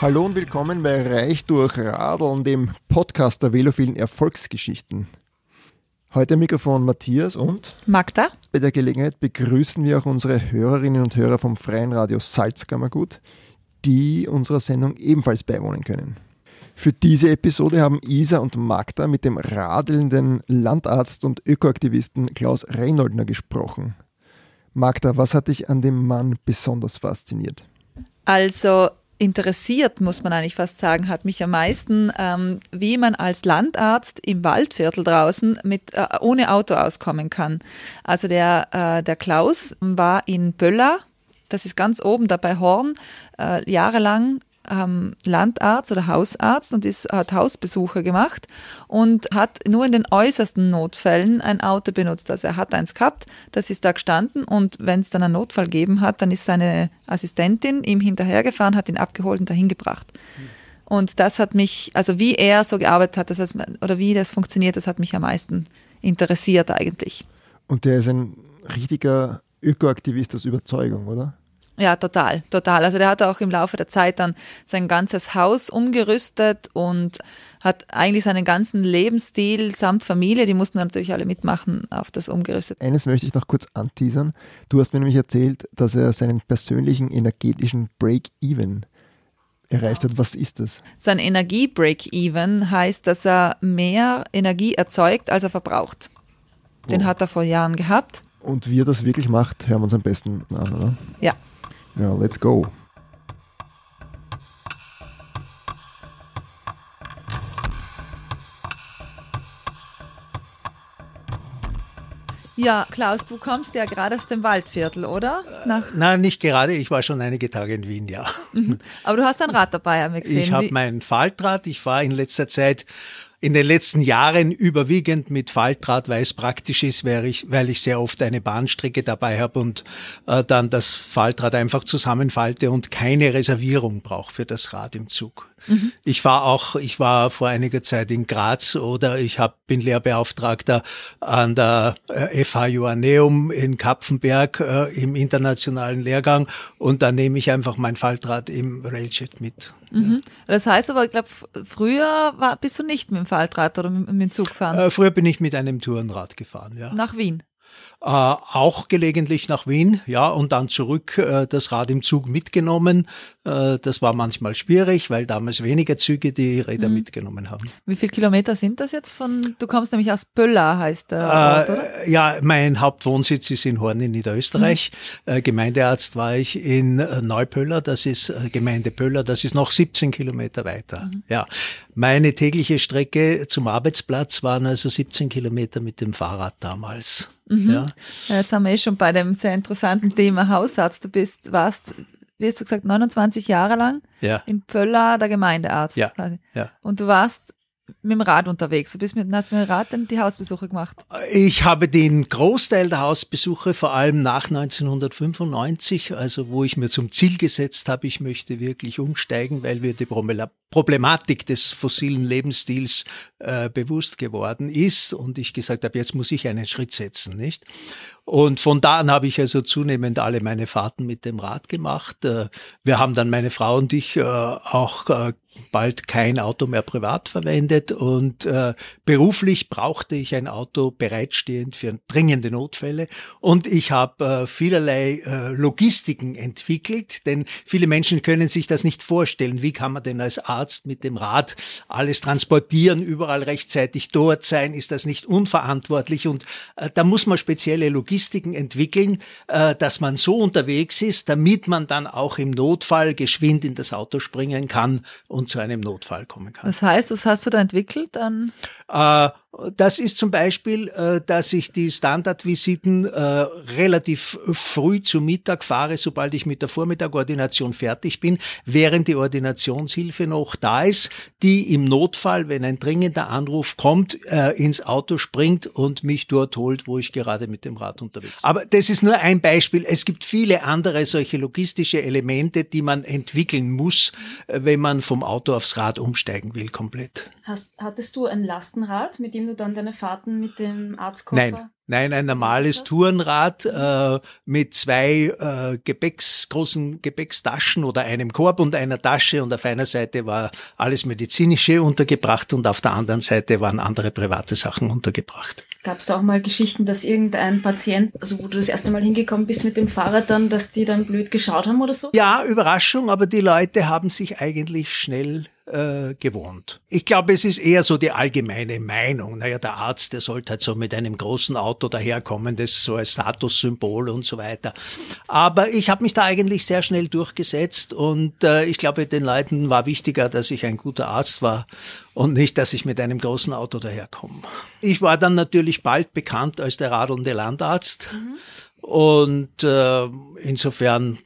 Hallo und willkommen bei Reich durch Radeln, dem Podcast der velophilen Erfolgsgeschichten. Heute am Mikrofon Matthias und Magda. Bei der Gelegenheit begrüßen wir auch unsere Hörerinnen und Hörer vom Freien Radio Salzkammergut, die unserer Sendung ebenfalls beiwohnen können. Für diese Episode haben Isa und Magda mit dem radelnden Landarzt und Ökoaktivisten Klaus Reynoldner gesprochen. Magda, was hat dich an dem Mann besonders fasziniert? Also interessiert, muss man eigentlich fast sagen, hat mich am meisten, ähm, wie man als Landarzt im Waldviertel draußen mit, äh, ohne Auto auskommen kann. Also der, äh, der Klaus war in Böller, das ist ganz oben da bei Horn, äh, jahrelang ähm, Landarzt oder Hausarzt und ist, hat Hausbesuche gemacht und hat nur in den äußersten Notfällen ein Auto benutzt. Also er hat eins gehabt, das ist da gestanden und wenn es dann einen Notfall gegeben hat, dann ist seine Assistentin ihm hinterhergefahren, hat ihn abgeholt und dahin gebracht. Und das hat mich, also wie er so gearbeitet hat, das heißt, oder wie das funktioniert, das hat mich am meisten interessiert eigentlich. Und der ist ein richtiger Ökoaktivist aus Überzeugung, oder? Ja, total, total. Also der hat auch im Laufe der Zeit dann sein ganzes Haus umgerüstet und hat eigentlich seinen ganzen Lebensstil samt Familie, die mussten natürlich alle mitmachen, auf das umgerüstet. Eines möchte ich noch kurz anteasern. Du hast mir nämlich erzählt, dass er seinen persönlichen energetischen Break-Even erreicht hat. Was ist das? Sein Energie-Break-Even heißt, dass er mehr Energie erzeugt, als er verbraucht. Den oh. hat er vor Jahren gehabt. Und wie er das wirklich macht, hören wir uns am besten an, oder? Ja. Ja, let's go. Ja, Klaus, du kommst ja gerade aus dem Waldviertel, oder? Nach Nein, nicht gerade. Ich war schon einige Tage in Wien, ja. Mhm. Aber du hast ein Rad dabei, haben wir gesehen. Ich habe mein Faltrad. Ich fahre in letzter Zeit in den letzten Jahren überwiegend mit Faltrad, weil es praktisch ist, weil ich, weil ich sehr oft eine Bahnstrecke dabei habe und äh, dann das Faltrad einfach zusammenfalte und keine Reservierung brauche für das Rad im Zug. Mhm. Ich war auch, ich war vor einiger Zeit in Graz oder ich hab, bin Lehrbeauftragter an der äh, FH Joanneum in Kapfenberg äh, im internationalen Lehrgang und da nehme ich einfach mein Faltrad im Railjet mit. Mhm. Das heißt aber, ich glaube, früher war, bist du nicht mit dem Faltrad oder mit, mit dem Zug gefahren? Äh, früher bin ich mit einem Tourenrad gefahren, ja. Nach Wien? Äh, auch gelegentlich nach Wien, ja, und dann zurück äh, das Rad im Zug mitgenommen. Äh, das war manchmal schwierig, weil damals weniger Züge die Räder mhm. mitgenommen haben. Wie viele Kilometer sind das jetzt von, du kommst nämlich aus Böller, heißt der Ort, oder? Ja, mein Hauptwohnsitz ist in Horn in Niederösterreich. Mhm. Gemeindearzt war ich in Neupöller, das ist Gemeinde Pöller, das ist noch 17 Kilometer weiter. Mhm. Ja, meine tägliche Strecke zum Arbeitsplatz waren also 17 Kilometer mit dem Fahrrad damals. Mhm. Ja. Jetzt haben wir eh schon bei dem sehr interessanten Thema Hausarzt. Du bist, warst, wie hast du gesagt, 29 Jahre lang ja. in Pöller der Gemeindearzt. Ja. Quasi. ja. Und du warst mit dem Rad unterwegs. Du bist mit, hast mit dem Rad dann die Hausbesuche gemacht? Ich habe den Großteil der Hausbesuche, vor allem nach 1995, also wo ich mir zum Ziel gesetzt habe, ich möchte wirklich umsteigen, weil wir die Problematik des fossilen Lebensstils äh, bewusst geworden ist und ich gesagt habe, jetzt muss ich einen Schritt setzen, nicht? Und von da an habe ich also zunehmend alle meine Fahrten mit dem Rad gemacht. Äh, wir haben dann meine Frau und ich äh, auch äh, bald kein Auto mehr privat verwendet und beruflich brauchte ich ein Auto bereitstehend für dringende Notfälle und ich habe vielerlei Logistiken entwickelt, denn viele Menschen können sich das nicht vorstellen. Wie kann man denn als Arzt mit dem Rad alles transportieren, überall rechtzeitig dort sein? Ist das nicht unverantwortlich? Und da muss man spezielle Logistiken Logistiken entwickeln, äh, dass man so unterwegs ist, damit man dann auch im Notfall geschwind in das Auto springen kann und zu einem Notfall kommen kann. Das heißt, was hast du da entwickelt dann? Das ist zum Beispiel, äh, dass ich die Standardvisiten äh, relativ früh zu Mittag fahre, sobald ich mit der Vormittagordination fertig bin, während die Ordinationshilfe noch da ist, die im Notfall, wenn ein dringender Anruf kommt, äh, ins Auto springt und mich dort holt, wo ich gerade mit dem Rad unterwegs bin. Aber das ist nur ein Beispiel. Es gibt viele andere solche logistische Elemente, die man entwickeln muss, wenn man vom Auto aufs Rad umsteigen will, komplett. Hast, hattest du ein Lastenrad, mit dem du dann deine Fahrten mit dem Arztkoffer? Nein, nein, ein normales Tourenrad äh, mit zwei äh, Gepäcks, großen Gepäckstaschen oder einem Korb und einer Tasche und auf einer Seite war alles medizinische untergebracht und auf der anderen Seite waren andere private Sachen untergebracht. Gab es da auch mal Geschichten, dass irgendein Patient, also wo du das erste Mal hingekommen bist mit dem Fahrrad dann, dass die dann blöd geschaut haben oder so? Ja, Überraschung, aber die Leute haben sich eigentlich schnell äh, gewohnt. Ich glaube, es ist eher so die allgemeine Meinung. Naja, der Arzt, der sollte halt so mit einem großen Auto daherkommen, das ist so ein Statussymbol und so weiter. Aber ich habe mich da eigentlich sehr schnell durchgesetzt und äh, ich glaube, den Leuten war wichtiger, dass ich ein guter Arzt war und nicht, dass ich mit einem großen Auto daherkomme. Ich war dann natürlich bald bekannt als der radelnde Landarzt. Mhm. Und äh, insofern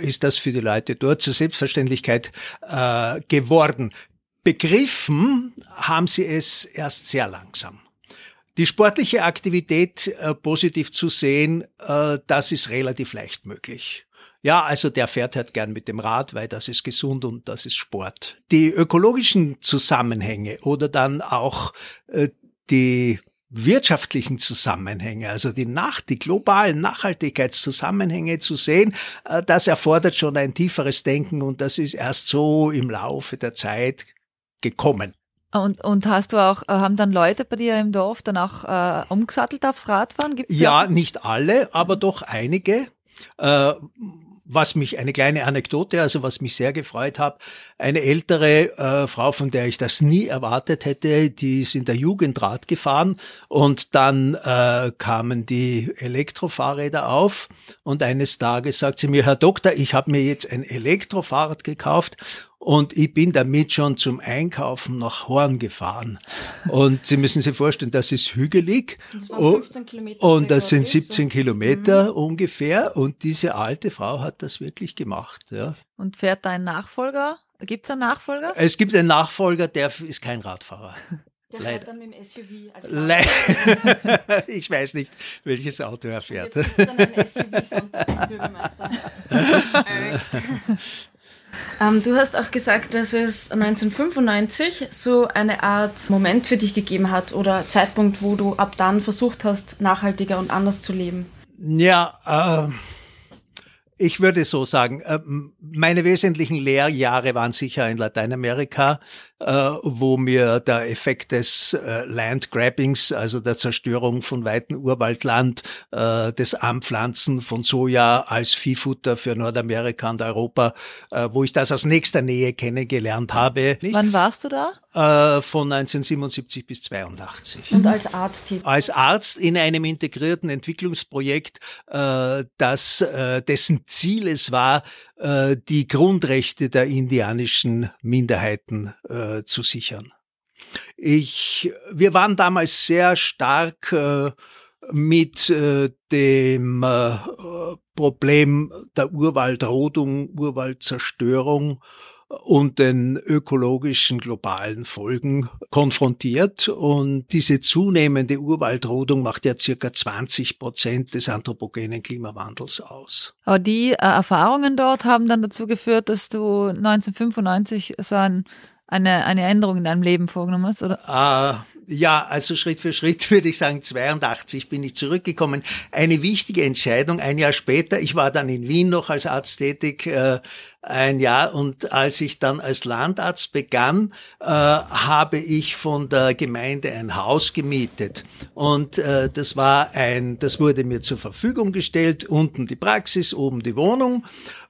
ist das für die Leute dort zur Selbstverständlichkeit äh, geworden. Begriffen haben sie es erst sehr langsam. Die sportliche Aktivität äh, positiv zu sehen, äh, das ist relativ leicht möglich. Ja, also der fährt halt gern mit dem Rad, weil das ist gesund und das ist Sport. Die ökologischen Zusammenhänge oder dann auch äh, die wirtschaftlichen Zusammenhänge, also die nach, die globalen Nachhaltigkeitszusammenhänge zu sehen, äh, das erfordert schon ein tieferes Denken und das ist erst so im Laufe der Zeit gekommen. Und, und hast du auch, äh, haben dann Leute bei dir im Dorf dann auch äh, umgesattelt aufs Radfahren? Gibt's ja, nicht alle, aber doch einige. Äh, was mich, eine kleine Anekdote, also was mich sehr gefreut hat, eine ältere äh, Frau, von der ich das nie erwartet hätte, die ist in der Jugendrad gefahren und dann äh, kamen die Elektrofahrräder auf und eines Tages sagt sie mir, Herr Doktor, ich habe mir jetzt ein Elektrofahrrad gekauft und ich bin damit schon zum Einkaufen nach Horn gefahren. Und Sie müssen sich vorstellen, das ist hügelig. Das waren 15 Kilometer und das sind 17 so. Kilometer mhm. ungefähr. Und diese alte Frau hat das wirklich gemacht. Ja. Und fährt dein Nachfolger? Gibt es einen Nachfolger? Es gibt einen Nachfolger, der ist kein Radfahrer. Der Leider. fährt dann mit dem SUV als Le Ich weiß nicht, welches Auto er fährt. Und jetzt dann ein SUV Bürgermeister. Ähm, du hast auch gesagt, dass es 1995 so eine Art Moment für dich gegeben hat oder Zeitpunkt, wo du ab dann versucht hast, nachhaltiger und anders zu leben. Ja, äh, ich würde so sagen, äh, meine wesentlichen Lehrjahre waren sicher in Lateinamerika, wo mir der Effekt des äh, Landgrabbings, also der Zerstörung von weitem Urwaldland, des Anpflanzen von Soja als Viehfutter für Nordamerika und Europa, wo ich das aus nächster Nähe kennengelernt habe. Wann warst du da? Von 1977 bis 82. Und als Arzt? Als Arzt in einem integrierten Entwicklungsprojekt, das dessen Ziel es war, äh, die Grundrechte der indianischen Minderheiten äh, zu sichern. Ich, wir waren damals sehr stark äh, mit äh, dem äh, Problem der Urwaldrodung, Urwaldzerstörung und den ökologischen globalen Folgen konfrontiert. Und diese zunehmende Urwaldrodung macht ja circa 20 Prozent des anthropogenen Klimawandels aus. Aber die äh, Erfahrungen dort haben dann dazu geführt, dass du 1995 so ein eine, eine Änderung in deinem Leben vorgenommen hast, oder? Ah, ja, also Schritt für Schritt würde ich sagen, 82 bin ich zurückgekommen. Eine wichtige Entscheidung, ein Jahr später, ich war dann in Wien noch als Arzt tätig, äh, ein Jahr und als ich dann als Landarzt begann, äh, habe ich von der Gemeinde ein Haus gemietet und äh, das war ein, das wurde mir zur Verfügung gestellt, unten die Praxis, oben die Wohnung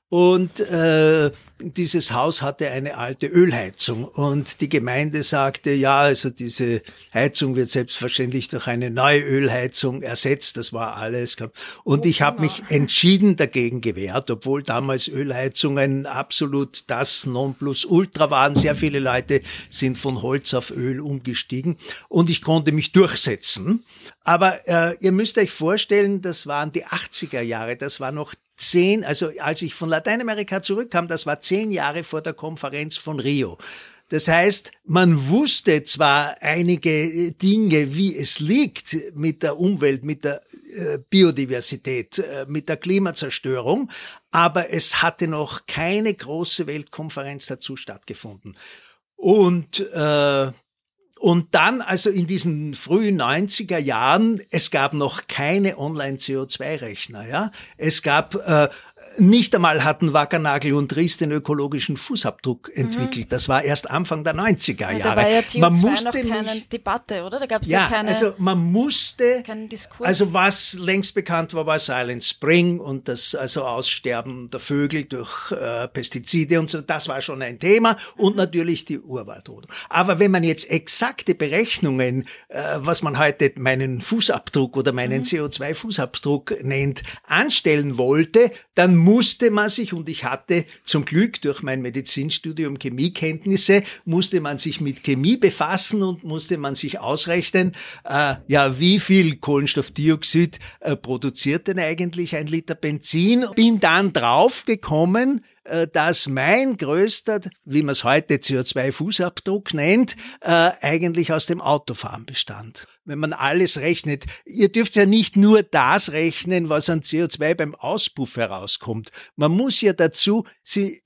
und äh, dieses Haus hatte eine alte Ölheizung und die Gemeinde sagte, ja, also diese Heizung wird selbstverständlich durch eine neue Ölheizung ersetzt. Das war alles. Und ich habe mich entschieden dagegen gewehrt, obwohl damals Ölheizungen absolut das Nonplusultra waren. Sehr viele Leute sind von Holz auf Öl umgestiegen und ich konnte mich durchsetzen. Aber äh, ihr müsst euch vorstellen, das waren die 80er Jahre, das war noch zehn, also als ich von Lateinamerika zurückkam, das war zehn Jahre vor der Konferenz von Rio. Das heißt, man wusste zwar einige äh, Dinge, wie es liegt mit der Umwelt, mit der äh, Biodiversität, äh, mit der Klimazerstörung, aber es hatte noch keine große Weltkonferenz dazu stattgefunden. Und äh, Und dann, also in diesen frühen 90er Jahren, es gab noch keine Online-CO2-Rechner, ja. Es gab äh, nicht einmal hatten Wackernagel und Ries den ökologischen Fußabdruck mhm. entwickelt. Mhm. Das war erst Anfang der 90er Jahre. Ja, da war ja CO2 man musste noch keine nicht, Debatte, oder? Da gab es ja, ja, keine. Also man musste. Also was längst bekannt war, war Silent Spring und das also Aussterben der Vögel durch äh, Pestizide und so. Das war schon ein Thema und mhm. natürlich die Urwaldrodung. Aber wenn man jetzt exakte Berechnungen, äh, was man heute meinen Fußabdruck oder meinen mhm. CO2-Fußabdruck nennt, anstellen wollte, dann musste man sich, und ich hatte zum Glück durch mein Medizinstudium Chemiekenntnisse, musste man sich mit Chemie befassen und musste man sich ausrechnen, äh, ja, wie viel Kohlenstoffdioxid äh, produziert denn eigentlich ein Liter Benzin? Bin dann draufgekommen, dass mein größter, wie man es heute CO2-Fußabdruck nennt, äh, eigentlich aus dem Autofahren bestand. Wenn man alles rechnet, ihr dürft ja nicht nur das rechnen, was an CO2 beim Auspuff herauskommt. Man muss ja dazu,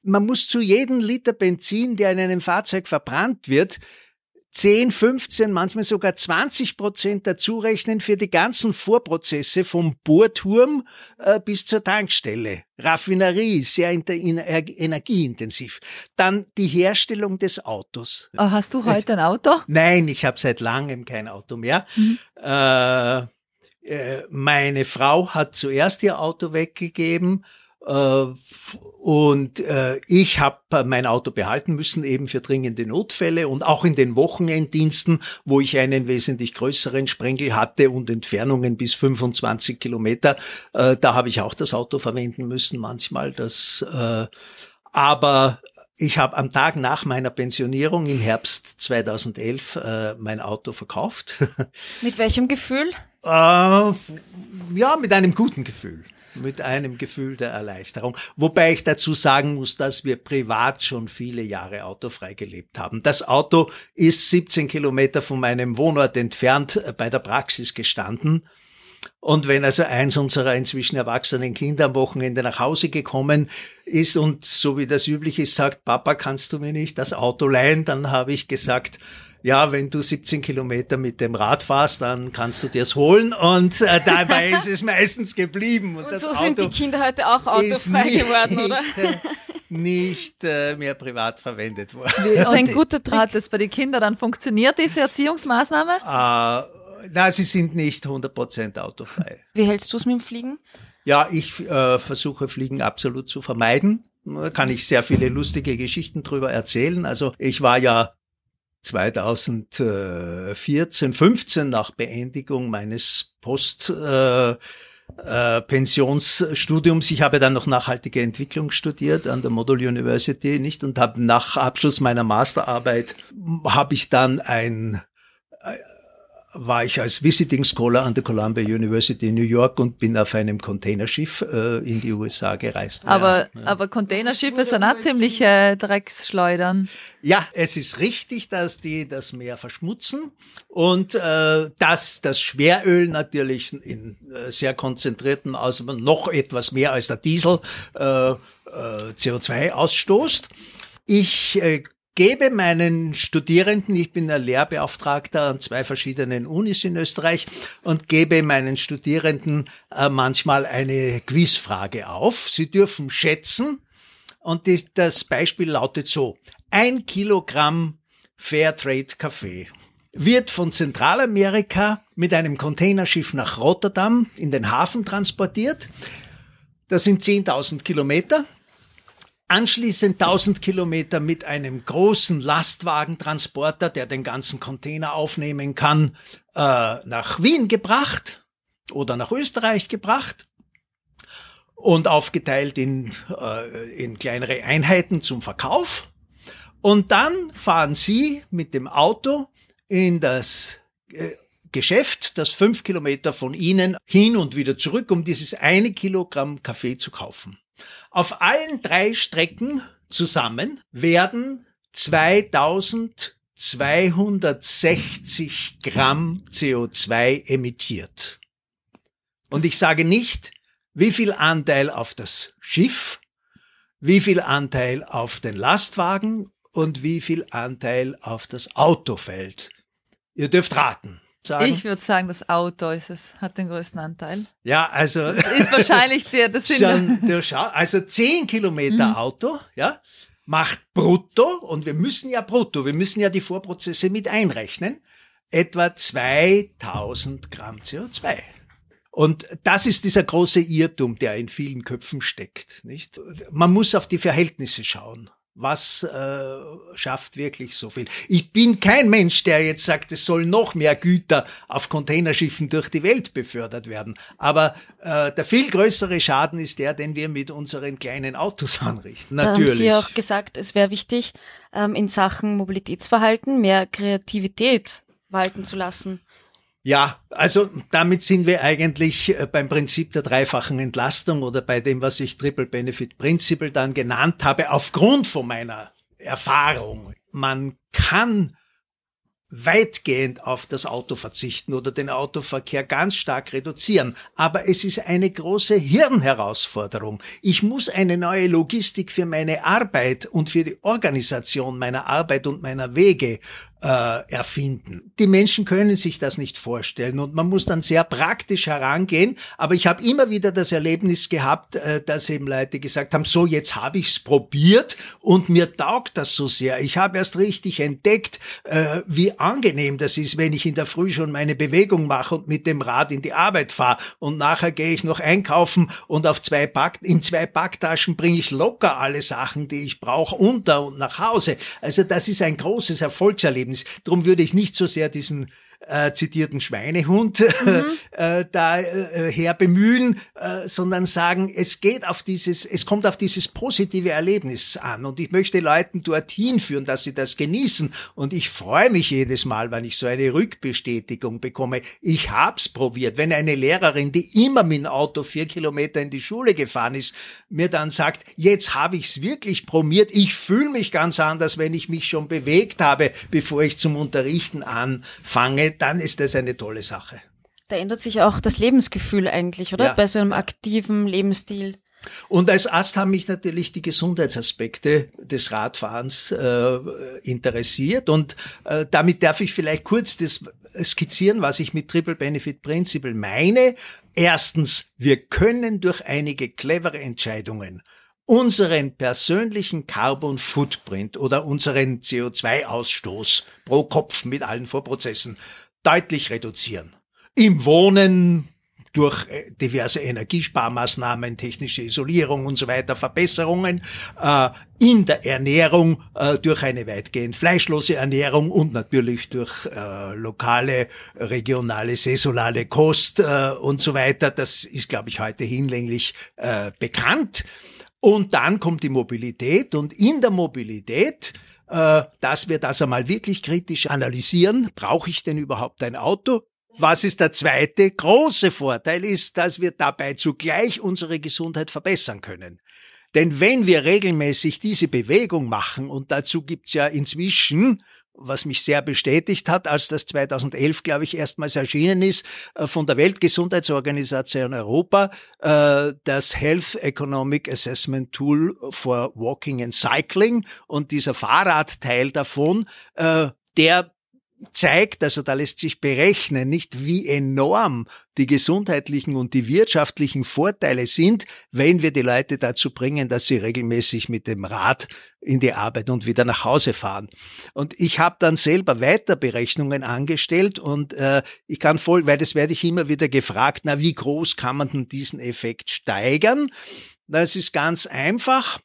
man muss zu jedem Liter Benzin, der in einem Fahrzeug verbrannt wird, 10, 15, manchmal sogar 20 Prozent dazu rechnen für die ganzen Vorprozesse vom Bohrturm äh, bis zur Tankstelle. Raffinerie, sehr energieintensiv. Dann die Herstellung des Autos. Oh, hast du heute ein Auto? Nein, ich habe seit langem kein Auto mehr. Mhm. Äh, äh, meine Frau hat zuerst ihr Auto weggegeben und äh, ich habe mein Auto behalten müssen, eben für dringende Notfälle und auch in den Wochenenddiensten, wo ich einen wesentlich größeren Sprengel hatte und Entfernungen bis 25 Kilometer, äh, da habe ich auch das Auto verwenden müssen manchmal. Das, aber ich habe am Tag nach meiner Pensionierung im Herbst 2011 mein Auto verkauft. Mit welchem Gefühl? ja, mit einem guten Gefühl mit einem Gefühl der Erleichterung. Wobei ich dazu sagen muss, dass wir privat schon viele Jahre autofrei gelebt haben. Das Auto ist 17 Kilometer von meinem Wohnort entfernt äh, bei der Praxis gestanden. Und wenn also eins unserer inzwischen erwachsenen Kinder am Wochenende nach Hause gekommen ist und so wie das üblich ist, sagt, Papa, kannst du mir nicht das Auto leihen? Dann habe ich gesagt, ja, wenn du 17 Kilometer mit dem Rad fährst, dann kannst du dir's holen und äh, dabei ist es meistens geblieben. Und, und so Auto sind die Kinder heute auch autofrei nicht, geworden, oder? Nicht, äh, nicht äh, mehr privat verwendet worden. Das ist ein guter Trick. Hat das bei den Kindern dann funktioniert, diese Erziehungsmaßnahme? Äh, na, sie sind nicht 100% autofrei. Wie hältst du es mit dem Fliegen? Ja, ich äh, versuche Fliegen absolut zu vermeiden. Da kann ich sehr viele lustige Geschichten drüber erzählen. Also ich war ja 2014, 15 nach Beendigung meines Post äh, äh, Pensionsstudiums. Ich habe dann noch nachhaltige Entwicklung studiert an der Model University, nicht? Und habe nach Abschluss meiner Masterarbeit habe ich dann ein war ich als Visiting Scholar an der Columbia University in New York und bin auf einem Containerschiff äh, in die USA gereist. Aber, ja. aber Containerschiffe sind auch ziemlich äh, Drecksschleudern. Ja, es ist richtig, dass die das Meer verschmutzen und äh, dass das Schweröl natürlich in äh, sehr konzentrierten Aus noch etwas mehr als der Diesel äh, äh, CO2 ausstoßt. Ich äh, gebe meinen Studierenden, ich bin ein Lehrbeauftragter an zwei verschiedenen Unis in Österreich und gebe meinen Studierenden äh, manchmal eine Quizfrage auf. Sie dürfen schätzen und die, das Beispiel lautet so. Ein Kilogramm Fairtrade Kaffee wird von Zentralamerika mit einem Containerschiff nach Rotterdam in den Hafen transportiert. Das sind 10.000 Kilometer. Anschließend 1000 Kilometer mit einem großen Lastwagentransporter, der den ganzen Container aufnehmen kann, äh, nach Wien gebracht oder nach Österreich gebracht und aufgeteilt in, äh, in kleinere Einheiten zum Verkauf. Und dann fahren Sie mit dem Auto in das äh, Geschäft, das fünf Kilometer von Ihnen hin und wieder zurück, um dieses eine Kilogramm Kaffee zu kaufen. Auf allen drei Strecken zusammen werden 2260 Gramm CO2 emittiert. Und ich sage nicht, wie viel Anteil auf das Schiff, wie viel Anteil auf den Lastwagen und wie viel Anteil auf das Auto fällt. Ihr dürft raten. Sagen. Ich würde sagen, das Auto ist es, hat den größten Anteil. Ja, also. Das ist wahrscheinlich der, das sind. Schon, der Schau, also zehn Kilometer mhm. Auto, ja, macht brutto, und wir müssen ja brutto, wir müssen ja die Vorprozesse mit einrechnen, etwa 2000 Gramm CO2. Und das ist dieser große Irrtum, der in vielen Köpfen steckt, nicht? Man muss auf die Verhältnisse schauen was äh, schafft wirklich so viel. Ich bin kein Mensch, der jetzt sagt, es soll noch mehr Güter auf Containerschiffen durch die Welt befördert werden. Aber äh, der viel größere Schaden ist der, den wir mit unseren kleinen Autos anrichten. Natürlich. Da haben Sie auch gesagt, es wäre wichtig, ähm, in Sachen Mobilitätsverhalten mehr Kreativität walten zu lassen. Ja, also damit sind wir eigentlich äh, beim Prinzip der dreifachen Entlastung oder bei dem, was ich Triple Benefit Principle dann genannt habe, aufgrund von meiner Erfahrung. Man kann weitgehend auf das Auto verzichten oder den Autoverkehr ganz stark reduzieren. Aber es ist eine große Hirnherausforderung. Ich muss eine neue Logistik für meine Arbeit und für die Organisation meiner Arbeit und meiner Wege äh, erfinden. Die Menschen können sich das nicht vorstellen und man muss dann sehr praktisch herangehen. Aber ich habe immer wieder das Erlebnis gehabt, äh, dass eben Leute gesagt haben, so jetzt habe ich's probiert und mir taugt das so sehr. Ich habe erst richtig entdeckt, äh, wie angenehm das ist, wenn ich in der Früh schon meine Bewegung mache und mit dem Rad in die Arbeit fahre und nachher gehe ich noch einkaufen und auf zwei Pack in zwei Packtaschen bringe ich locker alle Sachen, die ich brauche, unter und nach Hause. Also das ist ein großes Erfolgserlebnis. Erlebnis. Darum würde ich nicht so sehr diesen äh, zitierten Schweinehund mhm. äh, da äh, her bemühen, äh, sondern sagen, es geht auf dieses, es kommt auf dieses positive Erlebnis an und ich möchte Leuten dorthin führen, dass sie das genießen und ich freue mich jedes Mal, wenn ich so eine Rückbestätigung bekomme. Ich hab's probiert. Wenn eine Lehrerin, die immer mit dem Auto vier Kilometer in die Schule gefahren ist, mir dann sagt, jetzt habe ich's wirklich probiert, ich fühle mich ganz anders, wenn ich mich schon bewegt habe, bevor ich zum Unterrichten anfange, dann ist das eine tolle Sache. Da ändert sich auch das Lebensgefühl eigentlich, oder? Ja. Bei so einem aktiven Lebensstil. Und als Arzt haben mich natürlich die Gesundheitsaspekte des Radfahrens äh, interessiert und äh, damit darf ich vielleicht kurz das skizzieren, was ich mit Triple Benefit Principle meine. Erstens, wir können durch einige clevere Entscheidungen unseren persönlichen Carbon Footprint oder unseren CO2-Ausstoß pro Kopf mit allen Vorprozessen deutlich reduzieren. Im Wohnen durch äh, diverse Energiesparmaßnahmen, technische Isolierung und so weiter, Verbesserungen, äh, in der Ernährung äh, durch eine weitgehend fleischlose Ernährung und natürlich durch äh, lokale, regionale, saisonale Kost äh, und so weiter. Das ist, glaube ich, heute hinlänglich äh, bekannt. Und dann kommt die Mobilität und in der Mobilität äh, dass wir das einmal wirklich kritisch analysieren. Brauche ich denn überhaupt ein Auto? Was ist der zweite große Vorteil ist, dass wir dabei zugleich unsere Gesundheit verbessern können. Denn wenn wir regelmäßig diese Bewegung machen, und dazu gibt's ja inzwischen was mich sehr bestätigt hat, als das 2011, glaube ich, erstmals erschienen ist, äh, von der Weltgesundheitsorganisation Europa, äh, das Health Economic Assessment Tool for Walking and Cycling. Und dieser Fahrradteil davon, äh, der zeigt, also da lässt sich berechnen, nicht wie enorm die gesundheitlichen und die wirtschaftlichen Vorteile sind, wenn wir die Leute dazu bringen, dass sie regelmäßig mit dem Rad in die Arbeit und wieder nach Hause fahren. Und ich habe dann selber weiter Berechnungen angestellt und äh, ich kann voll, weil das werde ich immer wieder gefragt, na wie groß kann man denn diesen Effekt steigern? Das ist ganz einfach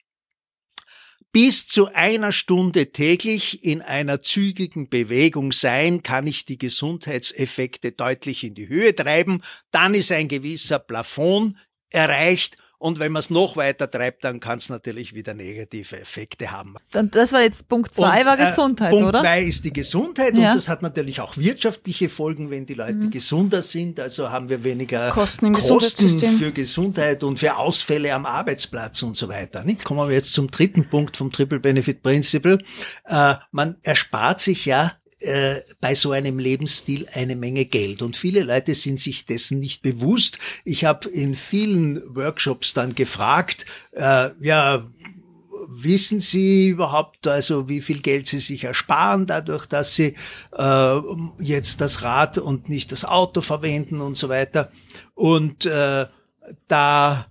bis zu einer Stunde täglich in einer zügigen Bewegung sein, kann ich die Gesundheitseffekte deutlich in die Höhe treiben. Dann ist ein gewisser Plafond erreicht und wenn man es noch weiter treibt, dann kann es natürlich wieder negative Effekte haben. Dann, das war jetzt Punkt zwei, war äh, Gesundheit, Punkt oder? Punkt zwei ist die Gesundheit ja. und das hat natürlich auch wirtschaftliche Folgen, wenn die Leute mhm. gesunder sind. Also haben wir weniger Kosten, Kosten für Gesundheit und für Ausfälle am Arbeitsplatz und so weiter. Nicht? Kommen wir jetzt zum dritten Punkt vom Triple Benefit Principle. Äh, man erspart sich ja äh, bei so einem Lebensstil eine Menge Geld. Und viele Leute sind sich dessen nicht bewusst. Ich habe in vielen Workshops dann gefragt, äh, ja, wissen Sie überhaupt, also wie viel Geld Sie sich ersparen dadurch, dass Sie äh, jetzt das Rad und nicht das Auto verwenden und so weiter. Und äh, da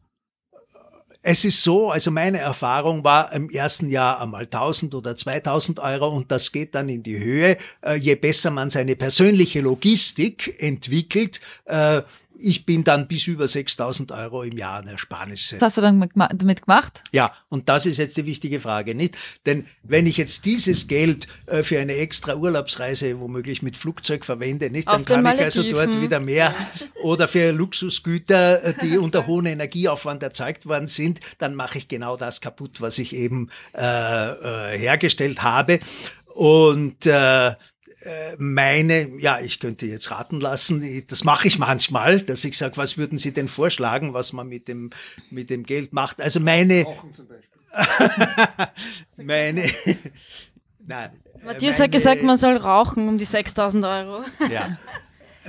es ist so, also meine Erfahrung war im ersten Jahr einmal 1000 oder 2000 Euro und das geht dann in die Höhe. Äh, je besser man seine persönliche Logistik entwickelt, äh, ich bin dann bis über 6000 Euro im Jahr an Ersparnisse. Was hast du dann damit gemacht? Ja, und das ist jetzt die wichtige Frage, nicht? Denn wenn ich jetzt dieses Geld äh, für eine extra Urlaubsreise womöglich mit Flugzeug verwende, nicht, dann kann ich also dort wieder mehr oder für Luxusgüter, äh, die unter hohem Energieaufwand erzeugt worden sind, dann mache ich genau das kaputt, was ich eben äh, äh, hergestellt habe. Und äh, meine, ja, ich könnte jetzt raten lassen, das mache ich manchmal, dass ich sage, was würden Sie denn vorschlagen, was man mit dem, mit dem Geld macht? Also meine, meine, nein. Matthias meine, hat gesagt, man soll rauchen um die 6000 Euro. Ja,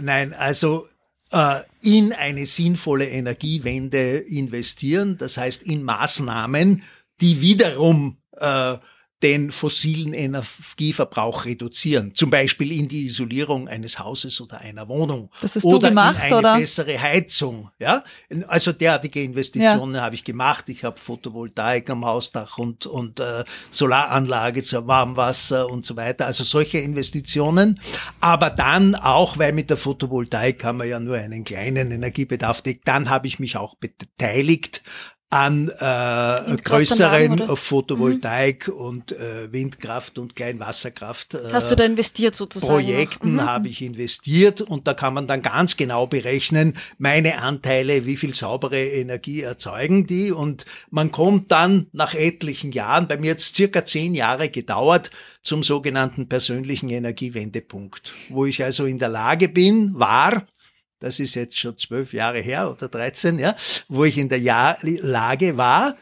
nein, also äh, in eine sinnvolle Energiewende investieren, das heißt in Maßnahmen, die wiederum äh, den fossilen Energieverbrauch reduzieren, zum Beispiel in die Isolierung eines Hauses oder einer Wohnung das hast oder du gemacht, in eine oder? bessere Heizung. Ja, also derartige Investitionen ja. habe ich gemacht. Ich habe Photovoltaik am Hausdach und und äh, Solaranlage zur Warmwasser und so weiter. Also solche Investitionen. Aber dann auch, weil mit der Photovoltaik haben wir ja nur einen kleinen Energiebedarf, dann habe ich mich auch beteiligt an äh, größeren Photovoltaik mhm. und äh, Windkraft und Kleinwasserkraft. Äh, Hast du da investiert sozusagen? Projekten mhm. habe ich investiert und da kann man dann ganz genau berechnen, meine Anteile, wie viel saubere Energie erzeugen die und man kommt dann nach etlichen Jahren, bei mir es circa zehn Jahre gedauert, zum sogenannten persönlichen Energiewendepunkt, wo ich also in der Lage bin, war, das ist jetzt schon zwölf Jahre her oder 13, ja, wo ich in der Jahr Lage war,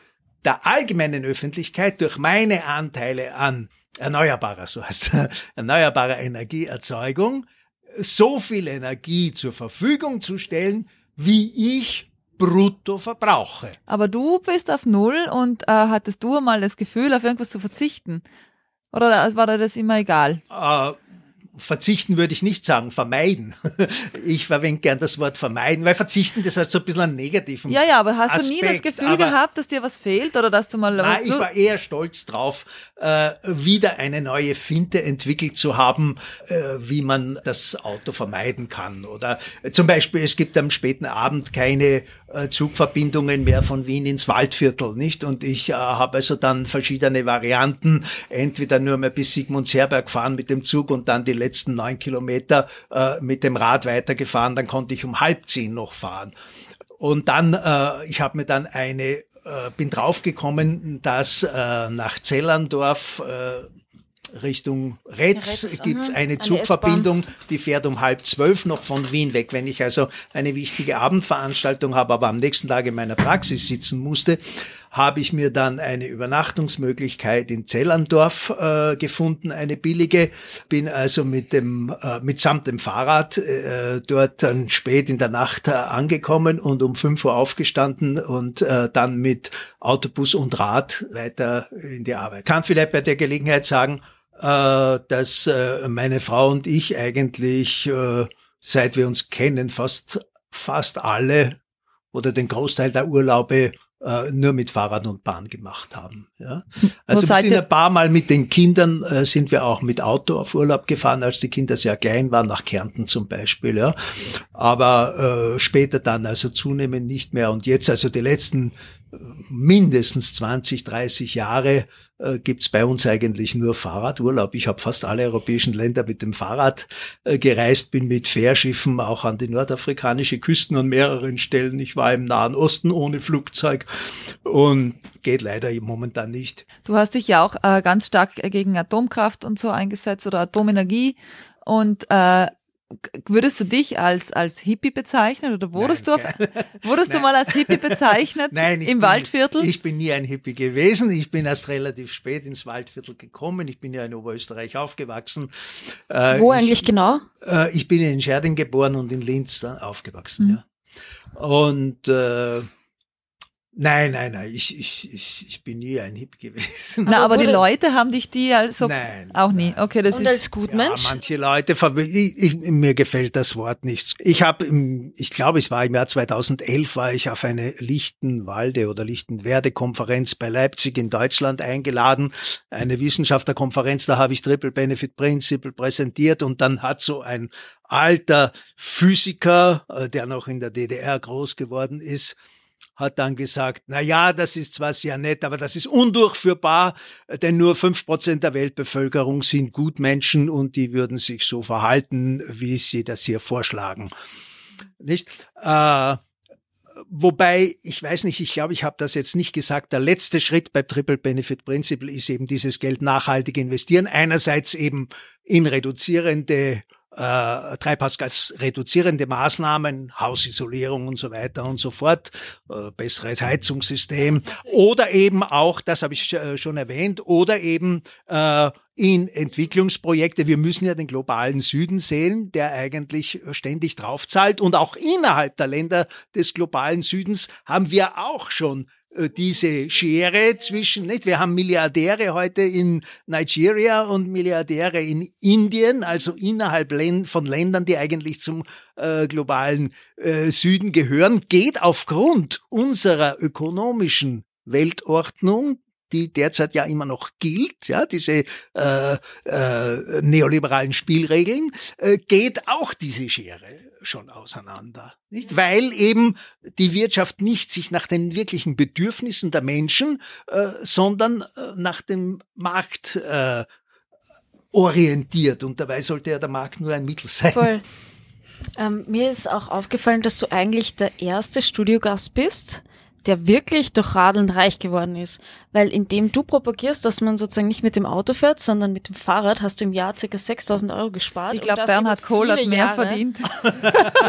der allgemeinen Öffentlichkeit durch meine Anteile an erneuerbarer, so heißt erneuerbarer Energieerzeugung, so viel Energie zur Verfügung zu stellen, wie ich brutto verbrauche. Aber du bist auf Null und äh, hattest du mal das Gefühl, auf irgendwas zu verzichten? Oder war dir das immer egal? Äh, verzichten würde ich nicht sagen, vermeiden. Ich verwende gern das Wort vermeiden, weil verzichten, das hat so ein bisschen einen negativen Ja, ja, aber hast Aspekt, du nie das Gefühl gehabt, dass dir was fehlt oder dass du mal nein, ich war eher stolz drauf, äh, wieder eine neue Finte entwickelt zu haben, äh, wie man das Auto vermeiden kann. Oder äh, zum Beispiel, es gibt am späten Abend keine äh, Zugverbindungen mehr von Wien ins Waldviertel, nicht? Und ich äh, habe also dann verschiedene Varianten, entweder nur mal bis Sigmundsherberg fahren mit dem Zug und dann die letzten neun Kilometer äh, mit dem Rad weitergefahren, dann konnte ich um halb zehn noch fahren. Und dann, äh, ich habe mir dann eine, äh, bin draufgekommen, dass äh, nach Zellerndorf äh, Richtung Retz, Retz gibt's mhm. eine Zugverbindung, die fährt um halb zwölf noch von Wien weg. Wenn ich also eine wichtige Abendveranstaltung habe, aber am nächsten Tag in meiner Praxis sitzen musste, habe ich mir dann eine Übernachtungsmöglichkeit in Zellerndorf äh, gefunden, eine billige. Bin also mit dem äh, mitsamt dem Fahrrad äh, dort dann spät in der Nacht äh, angekommen und um fünf Uhr aufgestanden und äh, dann mit Autobus und Rad weiter in die Arbeit. Kann vielleicht bei der Gelegenheit sagen, äh, dass äh, meine Frau und ich eigentlich, äh, seit wir uns kennen, fast fast alle oder den Großteil der Urlaube äh, nur mit Fahrrad und Bahn gemacht haben. Ja. Also wir sind ein paar Mal mit den Kindern äh, sind wir auch mit Auto auf Urlaub gefahren, als die Kinder sehr klein waren, nach Kärnten zum Beispiel. Ja. Aber äh, später dann also zunehmend nicht mehr. Und jetzt also die letzten mindestens 20, 30 Jahre äh, gibt's bei uns eigentlich nur Fahrradurlaub. Ich habe fast alle europäischen Länder mit dem Fahrrad äh, gereist, bin mit Fährschiffen auch an die nordafrikanische Küsten an mehreren Stellen. Ich war im Nahen Osten ohne Flugzeug und geht leider momentan nicht. Du hast dich ja auch äh, ganz stark gegen Atomkraft und so eingesetzt oder Atomenergie und äh, würdest du dich als, als Hippie bezeichnen oder wurdest Nein, du, auf, wurdest du mal als Hippie bezeichnet Nein, im bin, Waldviertel? Ich bin nie ein Hippie gewesen. Ich bin erst relativ spät ins Waldviertel gekommen. Ich bin ja in Oberösterreich aufgewachsen. Äh, Wo ich, eigentlich genau? Äh, ich bin in Scherding geboren und in Linz dann aufgewachsen, mhm. ja. Und äh, Nein, nein, nein, ich, ich, ich, ich bin nie ein Hip gewesen. Na, aber, aber die Leute haben dich die also nein, auch nie. Nein. Okay, das Und ist als Gutmensch? Ja, manche Leute, ich, ich, mir gefällt das Wort nicht. Ich habe, ich glaube, es war im Jahr 2011, war ich auf eine Lichtenwalde oder Lichtenwerde-Konferenz bei Leipzig in Deutschland eingeladen, eine Wissenschaftlerkonferenz. Da habe ich Triple Benefit Principle präsentiert und dann hat so ein alter Physiker, äh, der noch in der DDR groß geworden ist, hat dann gesagt, na ja, das ist zwar sehr nett, aber das ist undurchführbar, denn nur fünf Prozent der Weltbevölkerung sind Gutmenschen und die würden sich so verhalten, wie sie das hier vorschlagen. Nicht? Äh, Wobei, ich weiß nicht, ich glaube, ich habe das jetzt nicht gesagt, der letzte Schritt bei Triple Benefit Principle ist eben dieses Geld nachhaltig investieren. Einerseits eben in reduzierende äh, Treibhausgas reduzierende Maßnahmen, Hausisolierung und so weiter und so fort, äh, besseres Heizungssystem oder eben auch, das habe ich äh, schon erwähnt, oder eben äh, in Entwicklungsprojekte. Wir müssen ja den globalen Süden sehen, der eigentlich ständig draufzahlt. Und auch innerhalb der Länder des globalen Südens haben wir auch schon diese Schere zwischen, nicht? Wir haben Milliardäre heute in Nigeria und Milliardäre in Indien, also innerhalb von Ländern, die eigentlich zum äh, globalen äh, Süden gehören, geht aufgrund unserer ökonomischen Weltordnung, die derzeit ja immer noch gilt, ja, diese äh, äh, neoliberalen Spielregeln, äh, geht auch diese Schere schon auseinander, nicht? Weil eben die Wirtschaft nicht sich nach den wirklichen Bedürfnissen der Menschen, äh, sondern äh, nach dem Markt äh, orientiert. Und dabei sollte ja der Markt nur ein Mittel sein. Voll. Ähm, mir ist auch aufgefallen, dass du eigentlich der erste Studiogast bist, der wirklich durch Radeln reich geworden ist. Weil indem du propagierst, dass man sozusagen nicht mit dem Auto fährt, sondern mit dem Fahrrad, hast du im Jahr ca. 6000 Euro gespart. Ich glaube, Bernhard Kohl hat mehr Jahre. verdient.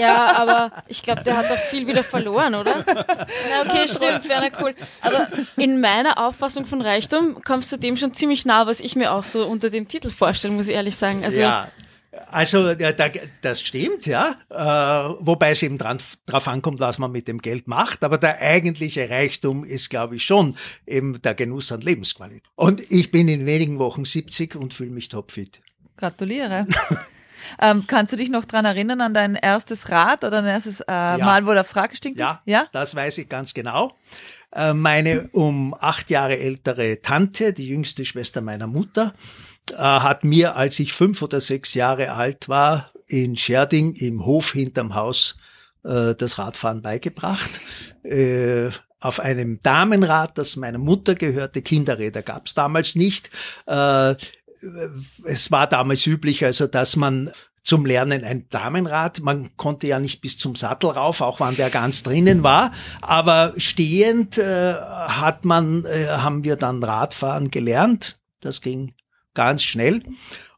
Ja, aber ich glaube, der hat auch viel wieder verloren, oder? Na, okay, stimmt, Bernhard Kohl. Aber in meiner Auffassung von Reichtum kommst du dem schon ziemlich nah, was ich mir auch so unter dem Titel vorstelle, muss ich ehrlich sagen. Also, ja, also ja, da, das stimmt, ja. Äh, wobei es eben dran, drauf ankommt, was man mit dem Geld macht. Aber der eigentliche Reichtum ist, glaube ich, schon eben der Genuss an Lebensqualität. Und ich bin in wenigen Wochen 70 und fühle mich topfit. Gratuliere. ähm, kannst du dich noch dran erinnern an dein erstes Rad oder dein erstes äh, Ja. Mal, wo du aufs Rad gestiegen bist? Ja, Ja? das weiß ich ganz genau. Äh, Meine um acht Jahre ältere Tante, die jüngste Schwester meiner Mutter, äh, hat mir, als ich fünf oder sechs Jahre alt war, in Scherding im Hof hinterm Haus äh, das Radfahren beigebracht. Äh, auf einem Damenrad, das meiner Mutter gehörte. Kinderräder gab es damals nicht. Äh, es war damals üblich, also dass man zum Lernen ein Damenrad. Man konnte ja nicht bis zum Sattel rauf, auch wann der ganz drinnen war. Aber stehend äh, hat man, äh, haben wir dann Radfahren gelernt. Das ging ganz schnell.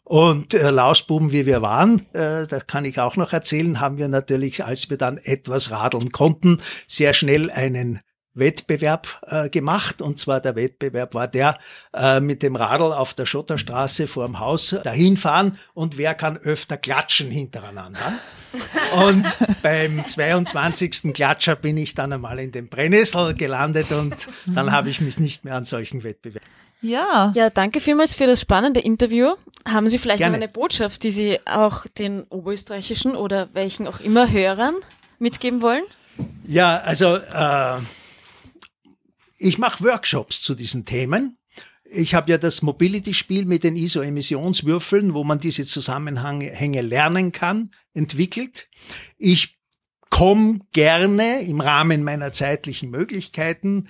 Und äh, Lauschbuben, wie wir waren, äh, das kann ich auch noch erzählen, haben wir natürlich, als wir dann etwas radeln konnten, sehr schnell einen Wettbewerb äh, gemacht. Und zwar der Wettbewerb war der äh, mit dem Radl auf der Schotterstraße vor dem Haus dahin fahren und wer kann öfter klatschen hintereinander. Und beim 22. Klatscher bin ich dann einmal in den Brennnessel gelandet und dann habe ich mich nicht mehr an solchen Wettbewerben. Ja. Ja, danke vielmals für das spannende Interview. Haben Sie vielleicht Gerne. noch eine Botschaft, die Sie auch den oberösterreichischen oder welchen auch immer Hörern mitgeben wollen? Ja, also äh, ich mache Workshops zu diesen Themen. Ich habe ja das Mobility-Spiel mit den ISO-Emissionswürfeln, wo man diese Zusammenhänge lernen kann, entwickelt. Ich komme gerne im Rahmen meiner zeitlichen Möglichkeiten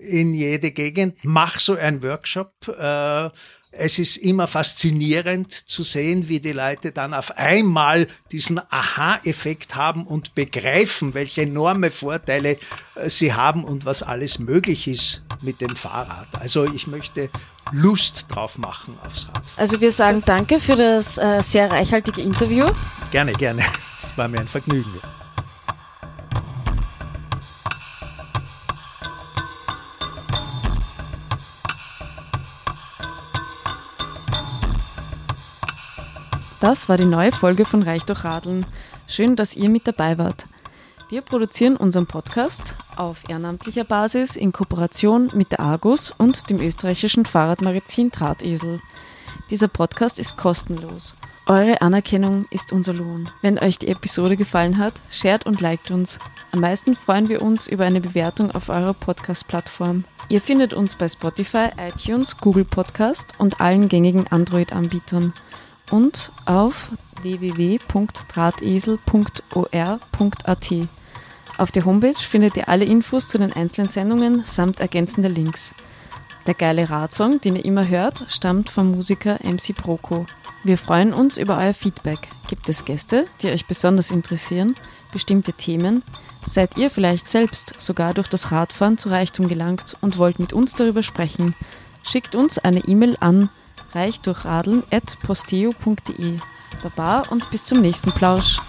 in jede Gegend, mach so einen Workshop. Äh, es ist immer faszinierend zu sehen, wie die Leute dann auf einmal diesen Aha-Effekt haben und begreifen, welche enorme Vorteile äh, sie haben und was alles möglich ist mit dem Fahrrad. Also ich möchte Lust drauf machen aufs Rad. Also wir sagen danke für das äh, sehr reichhaltige Interview. Gerne, gerne. Es war mir ein Vergnügen. Das war die neue Folge von Reich durch Radeln. Schön, dass ihr mit dabei wart. Wir produzieren unseren Podcast auf ehrenamtlicher Basis in Kooperation mit der Argus und dem österreichischen Fahrradmagazin Drahtesel. Dieser Podcast ist kostenlos. Eure Anerkennung ist unser Lohn. Wenn euch die Episode gefallen hat, shared und liked uns. Am meisten freuen wir uns über eine Bewertung auf eurer Podcast-Plattform. Ihr findet uns bei Spotify, iTunes, Google Podcast und allen gängigen Android-Anbietern und auf www.drahtesel.or.at. Auf der Homepage findet ihr alle Infos zu den einzelnen Sendungen samt ergänzender Links. Der geile Radsong, den ihr immer hört, stammt vom Musiker MC Broco. Wir freuen uns über euer Feedback. Gibt es Gäste, die euch besonders interessieren? Bestimmte Themen? Seid ihr vielleicht selbst sogar durch das Radfahren zu Reichtum gelangt und wollt mit uns darüber sprechen? Schickt uns eine E-Mail an reichdurchradeln.posteo.de. Baba und bis zum nächsten Plausch.